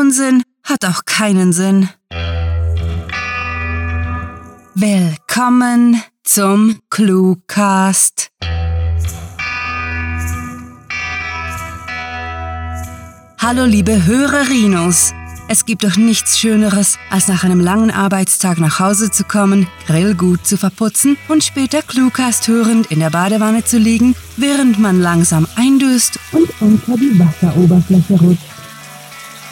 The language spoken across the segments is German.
Unsinn hat auch keinen Sinn. Willkommen zum Cluecast. Hallo liebe Hörerinos. Es gibt doch nichts Schöneres, als nach einem langen Arbeitstag nach Hause zu kommen, Grill gut zu verputzen und später Cluecast hörend in der Badewanne zu liegen, während man langsam eindöst und unter die Wasseroberfläche rutscht.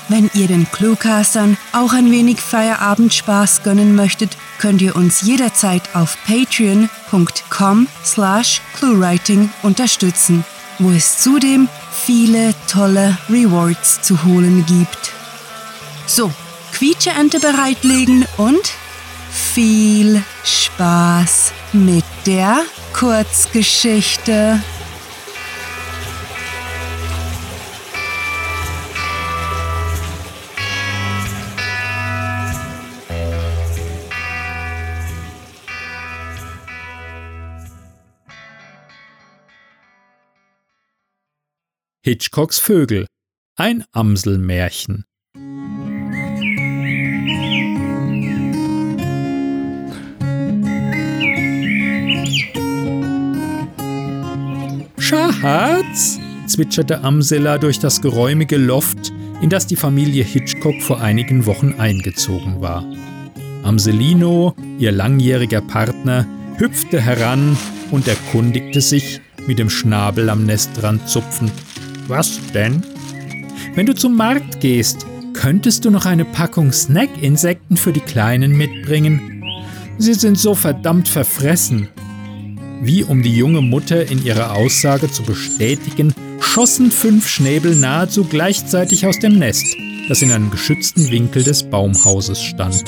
Wenn ihr den Cluecastern auch ein wenig Feierabendspaß gönnen möchtet, könnt ihr uns jederzeit auf patreon.com slash cluewriting unterstützen, wo es zudem viele tolle Rewards zu holen gibt. So, Quietscheente bereitlegen und viel Spaß mit der Kurzgeschichte. Hitchcocks Vögel. Ein Amselmärchen. Schatz, zwitscherte Amsela durch das geräumige Loft, in das die Familie Hitchcock vor einigen Wochen eingezogen war. Amselino, ihr langjähriger Partner, hüpfte heran und erkundigte sich, mit dem Schnabel am Nestrand zupfend. Was denn? Wenn du zum Markt gehst, könntest du noch eine Packung Snack-Insekten für die Kleinen mitbringen? Sie sind so verdammt verfressen. Wie um die junge Mutter in ihrer Aussage zu bestätigen, schossen fünf Schnäbel nahezu gleichzeitig aus dem Nest, das in einem geschützten Winkel des Baumhauses stand.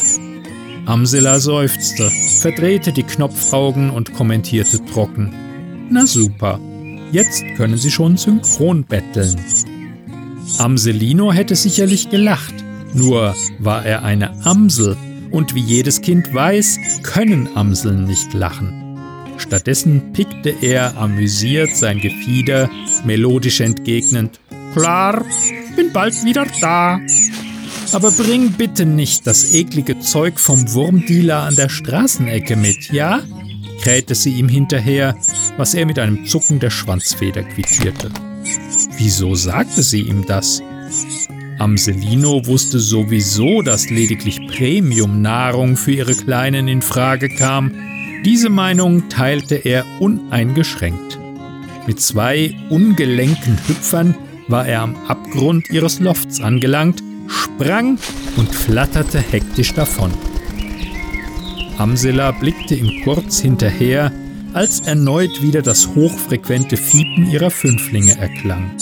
Amsela seufzte, verdrehte die Knopfaugen und kommentierte trocken. Na super, jetzt können sie schon synchron betteln. Amselino hätte sicherlich gelacht, nur war er eine Amsel und wie jedes Kind weiß, können Amseln nicht lachen. Stattdessen pickte er amüsiert sein Gefieder, melodisch entgegnend: Klar, bin bald wieder da. Aber bring bitte nicht das eklige Zeug vom Wurmdealer an der Straßenecke mit, ja? Krähte sie ihm hinterher, was er mit einem Zucken der Schwanzfeder quittierte. Wieso sagte sie ihm das? Amselino wusste sowieso, dass lediglich Premium-Nahrung für ihre Kleinen in Frage kam diese Meinung teilte er uneingeschränkt. Mit zwei ungelenken Hüpfern war er am Abgrund ihres Lofts angelangt, sprang und flatterte hektisch davon. Amsela blickte ihm kurz hinterher, als erneut wieder das hochfrequente Fiepen ihrer Fünflinge erklang.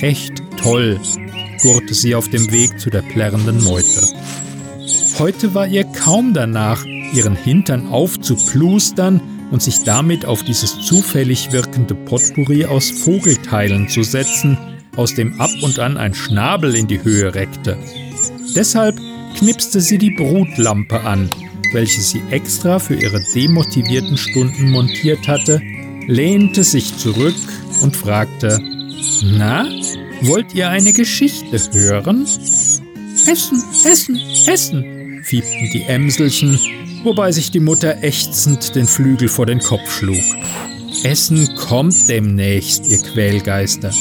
Echt toll, gurrte sie auf dem Weg zu der plärrenden Meute. Heute war ihr kaum danach, ihren Hintern aufzuplustern und sich damit auf dieses zufällig wirkende Potpourri aus Vogelteilen zu setzen, aus dem ab und an ein Schnabel in die Höhe reckte. Deshalb knipste sie die Brutlampe an, welche sie extra für ihre demotivierten Stunden montiert hatte, lehnte sich zurück und fragte, Na, wollt ihr eine Geschichte hören? Essen, essen, essen, fiebten die Ämselchen wobei sich die Mutter ächzend den Flügel vor den Kopf schlug. Essen kommt demnächst, ihr Quälgeister.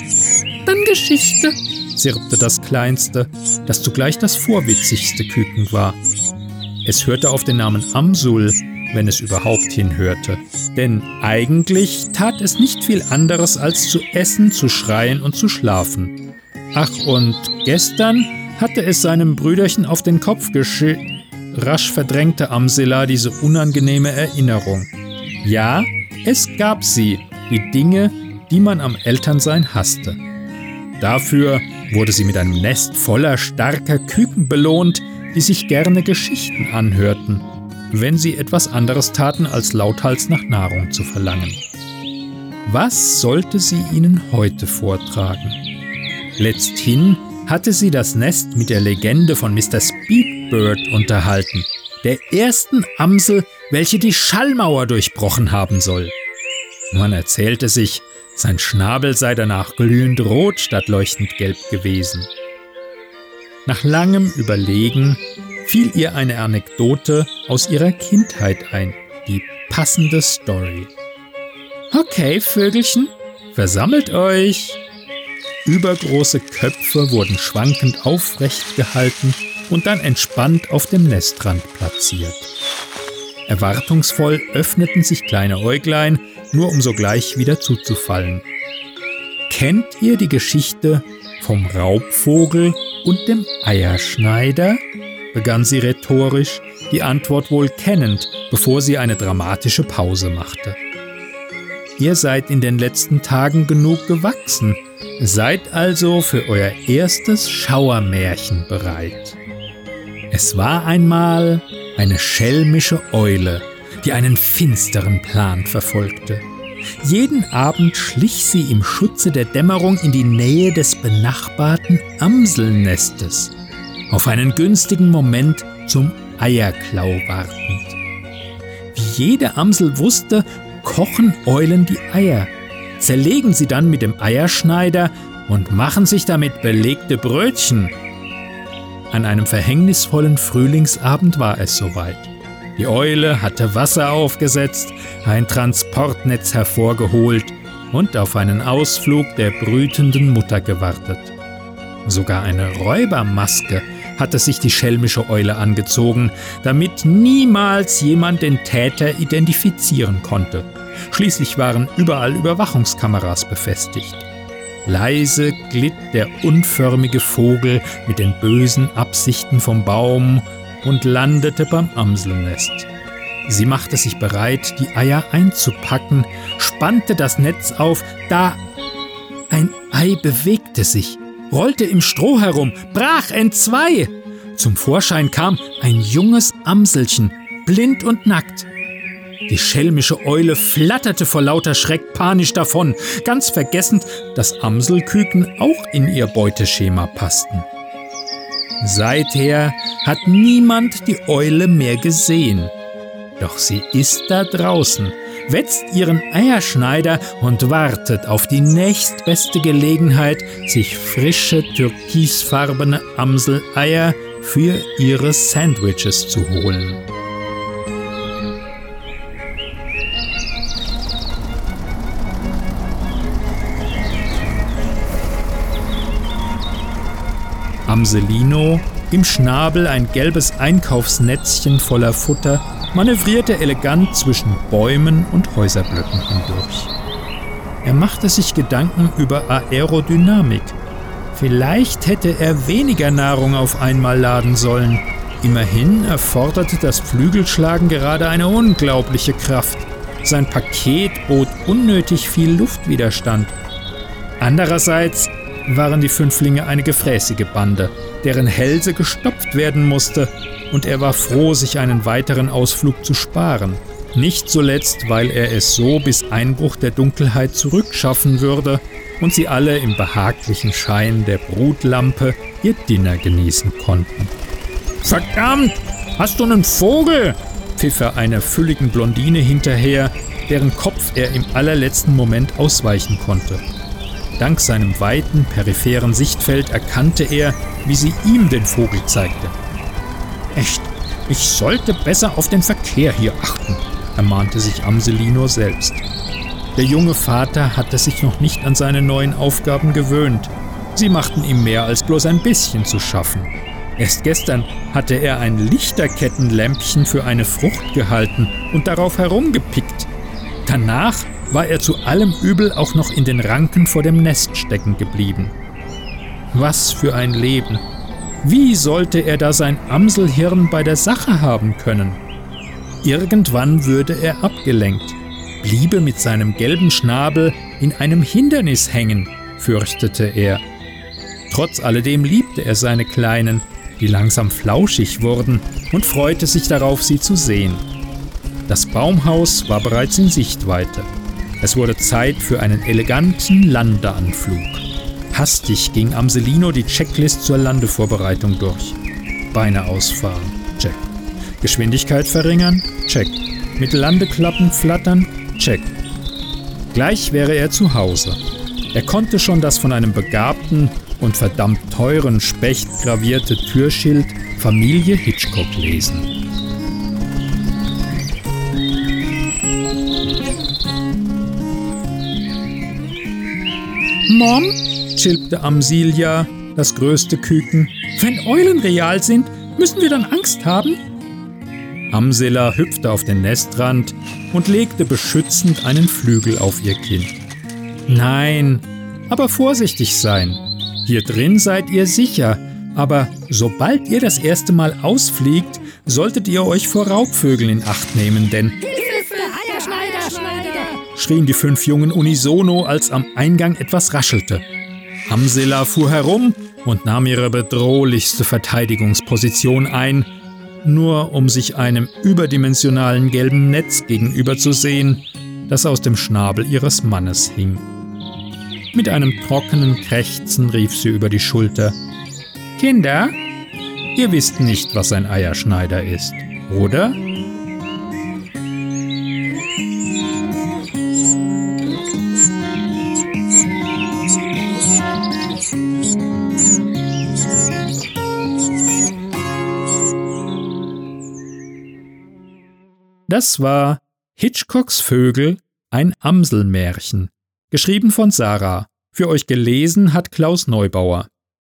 Dann Geschichte, zirpte das Kleinste, das zugleich das vorwitzigste Küken war. Es hörte auf den Namen Amsul, wenn es überhaupt hinhörte. Denn eigentlich tat es nicht viel anderes als zu essen, zu schreien und zu schlafen. Ach, und gestern hatte es seinem Brüderchen auf den Kopf geschi Rasch verdrängte Amsela diese unangenehme Erinnerung. Ja, es gab sie, die Dinge, die man am Elternsein hasste. Dafür wurde sie mit einem Nest voller starker Küken belohnt, die sich gerne Geschichten anhörten, wenn sie etwas anderes taten, als lauthals nach Nahrung zu verlangen. Was sollte sie ihnen heute vortragen? Letzthin hatte sie das Nest mit der Legende von Mr. Speedbird unterhalten, der ersten Amsel, welche die Schallmauer durchbrochen haben soll. Man erzählte sich, sein Schnabel sei danach glühend rot statt leuchtend gelb gewesen. Nach langem Überlegen fiel ihr eine Anekdote aus ihrer Kindheit ein, die passende Story. Okay, Vögelchen, versammelt euch! Übergroße Köpfe wurden schwankend aufrecht gehalten und dann entspannt auf dem Nestrand platziert. Erwartungsvoll öffneten sich kleine Äuglein, nur um sogleich wieder zuzufallen. Kennt ihr die Geschichte vom Raubvogel und dem Eierschneider? begann sie rhetorisch, die Antwort wohl kennend, bevor sie eine dramatische Pause machte. Ihr seid in den letzten Tagen genug gewachsen, seid also für euer erstes Schauermärchen bereit. Es war einmal eine schelmische Eule, die einen finsteren Plan verfolgte. Jeden Abend schlich sie im Schutze der Dämmerung in die Nähe des benachbarten Amselnestes, auf einen günstigen Moment zum Eierklau wartend. Wie jede Amsel wusste, kochen Eulen die Eier, zerlegen sie dann mit dem Eierschneider und machen sich damit belegte Brötchen. An einem verhängnisvollen Frühlingsabend war es soweit. Die Eule hatte Wasser aufgesetzt, ein Transportnetz hervorgeholt und auf einen Ausflug der brütenden Mutter gewartet. Sogar eine Räubermaske hatte sich die schelmische Eule angezogen, damit niemals jemand den Täter identifizieren konnte. Schließlich waren überall Überwachungskameras befestigt. Leise glitt der unförmige Vogel mit den bösen Absichten vom Baum und landete beim Amselnest. Sie machte sich bereit, die Eier einzupacken, spannte das Netz auf, da ein Ei bewegte sich rollte im Stroh herum, brach entzwei. Zum Vorschein kam ein junges Amselchen, blind und nackt. Die schelmische Eule flatterte vor lauter Schreck panisch davon, ganz vergessend, dass Amselküken auch in ihr Beuteschema passten. Seither hat niemand die Eule mehr gesehen. Doch sie ist da draußen, wetzt ihren Eierschneider und wartet auf die nächstbeste Gelegenheit, sich frische türkisfarbene Amseleier für ihre Sandwiches zu holen. Amselino, im Schnabel ein gelbes Einkaufsnetzchen voller Futter, manövrierte elegant zwischen Bäumen und Häuserblöcken hindurch. Er machte sich Gedanken über Aerodynamik. Vielleicht hätte er weniger Nahrung auf einmal laden sollen. Immerhin erforderte das Flügelschlagen gerade eine unglaubliche Kraft. Sein Paket bot unnötig viel Luftwiderstand. Andererseits waren die Fünflinge eine gefräßige Bande, deren Hälse gestopft werden musste, und er war froh, sich einen weiteren Ausflug zu sparen. Nicht zuletzt, weil er es so bis Einbruch der Dunkelheit zurückschaffen würde und sie alle im behaglichen Schein der Brutlampe ihr Dinner genießen konnten. Verdammt! Hast du einen Vogel? pfiff er einer fülligen Blondine hinterher, deren Kopf er im allerletzten Moment ausweichen konnte. Dank seinem weiten, peripheren Sichtfeld erkannte er, wie sie ihm den Vogel zeigte. Echt, ich sollte besser auf den Verkehr hier achten, ermahnte sich Amselino selbst. Der junge Vater hatte sich noch nicht an seine neuen Aufgaben gewöhnt. Sie machten ihm mehr als bloß ein bisschen zu schaffen. Erst gestern hatte er ein Lichterkettenlämpchen für eine Frucht gehalten und darauf herumgepickt. Danach war er zu allem Übel auch noch in den Ranken vor dem Nest stecken geblieben. Was für ein Leben! Wie sollte er da sein Amselhirn bei der Sache haben können? Irgendwann würde er abgelenkt, bliebe mit seinem gelben Schnabel in einem Hindernis hängen, fürchtete er. Trotz alledem liebte er seine Kleinen, die langsam flauschig wurden, und freute sich darauf, sie zu sehen. Das Baumhaus war bereits in Sichtweite. Es wurde Zeit für einen eleganten Landeanflug. Hastig ging Amselino die Checklist zur Landevorbereitung durch. Beine ausfahren, check. Geschwindigkeit verringern, check. Mit Landeklappen flattern, check. Gleich wäre er zu Hause. Er konnte schon das von einem begabten, und verdammt teuren spechtgravierte Türschild Familie Hitchcock lesen. Mom, chilpte Amsilia, das größte Küken, wenn Eulen real sind, müssen wir dann Angst haben? Amsela hüpfte auf den Nestrand und legte beschützend einen Flügel auf ihr Kind. Nein, aber vorsichtig sein. Hier drin seid ihr sicher, aber sobald ihr das erste Mal ausfliegt, solltet ihr euch vor Raubvögeln in Acht nehmen, denn schrien die fünf Jungen unisono, als am Eingang etwas raschelte. Amsela fuhr herum und nahm ihre bedrohlichste Verteidigungsposition ein, nur um sich einem überdimensionalen gelben Netz gegenüberzusehen, das aus dem Schnabel ihres Mannes hing. Mit einem trockenen Krächzen rief sie über die Schulter Kinder, ihr wisst nicht, was ein Eierschneider ist, oder? Das war Hitchcocks Vögel, ein Amselmärchen, geschrieben von Sarah. Für euch gelesen hat Klaus Neubauer.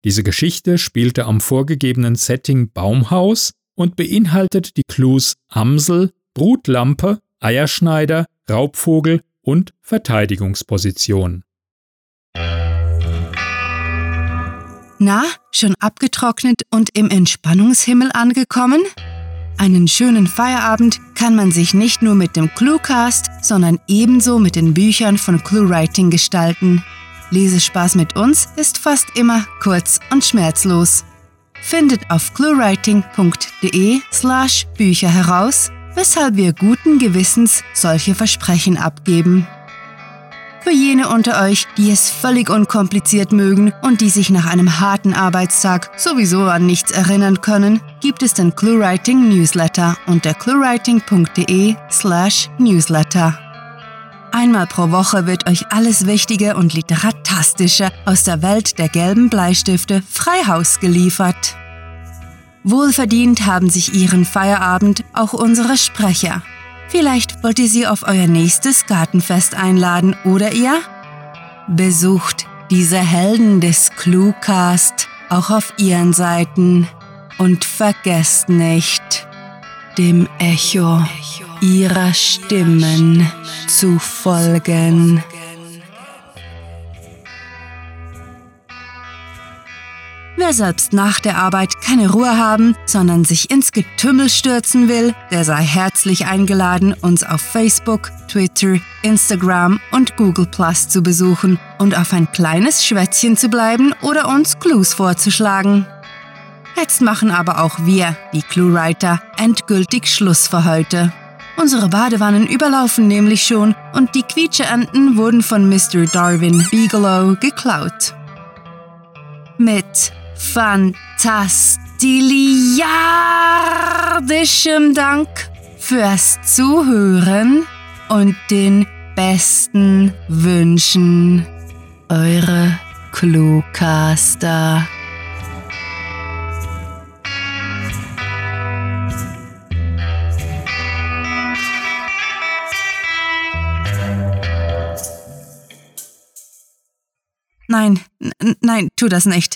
Diese Geschichte spielte am vorgegebenen Setting Baumhaus und beinhaltet die Clues Amsel, Brutlampe, Eierschneider, Raubvogel und Verteidigungsposition. Na, schon abgetrocknet und im Entspannungshimmel angekommen? Einen schönen Feierabend kann man sich nicht nur mit dem Cluecast, sondern ebenso mit den Büchern von ClueWriting gestalten. Lesespaß mit uns ist fast immer kurz und schmerzlos. Findet auf cluewriting.de slash Bücher heraus, weshalb wir guten Gewissens solche Versprechen abgeben. Für jene unter euch, die es völlig unkompliziert mögen und die sich nach einem harten Arbeitstag sowieso an nichts erinnern können, gibt es den ClueWriting Newsletter unter cluewriting.de slash newsletter. Einmal pro Woche wird euch alles Wichtige und Literatastische aus der Welt der gelben Bleistifte Freihaus geliefert. Wohlverdient haben sich ihren Feierabend auch unsere Sprecher. Vielleicht wollt ihr sie auf euer nächstes Gartenfest einladen oder ihr? Besucht diese Helden des Cluecast auch auf ihren Seiten und vergesst nicht, dem Echo ihrer Stimmen zu folgen. Wer selbst nach der Arbeit keine Ruhe haben, sondern sich ins Getümmel stürzen will, der sei herzlich eingeladen, uns auf Facebook, Twitter, Instagram und Google Plus zu besuchen und auf ein kleines Schwätzchen zu bleiben oder uns Clues vorzuschlagen. Jetzt machen aber auch wir, die Cluewriter, endgültig Schluss für heute. Unsere Badewannen überlaufen nämlich schon und die Quietscheenten wurden von Mr. Darwin Bigelow geklaut. Mit fantastiliardischem Dank fürs Zuhören und den besten Wünschen. Eure Cluecaster. Nein, nein, tu das nicht.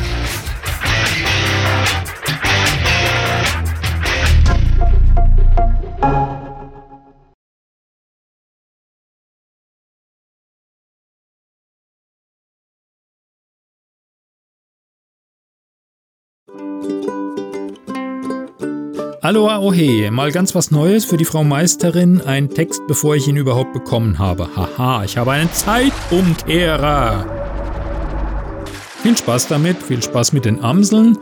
Aloha Ohe, mal ganz was Neues für die Frau Meisterin. Ein Text, bevor ich ihn überhaupt bekommen habe. Haha, ich habe einen Zeitumkehrer. Viel Spaß damit, viel Spaß mit den Amseln.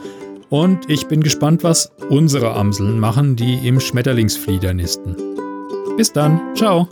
Und ich bin gespannt, was unsere Amseln machen, die im Schmetterlingsflieder nisten. Bis dann, ciao.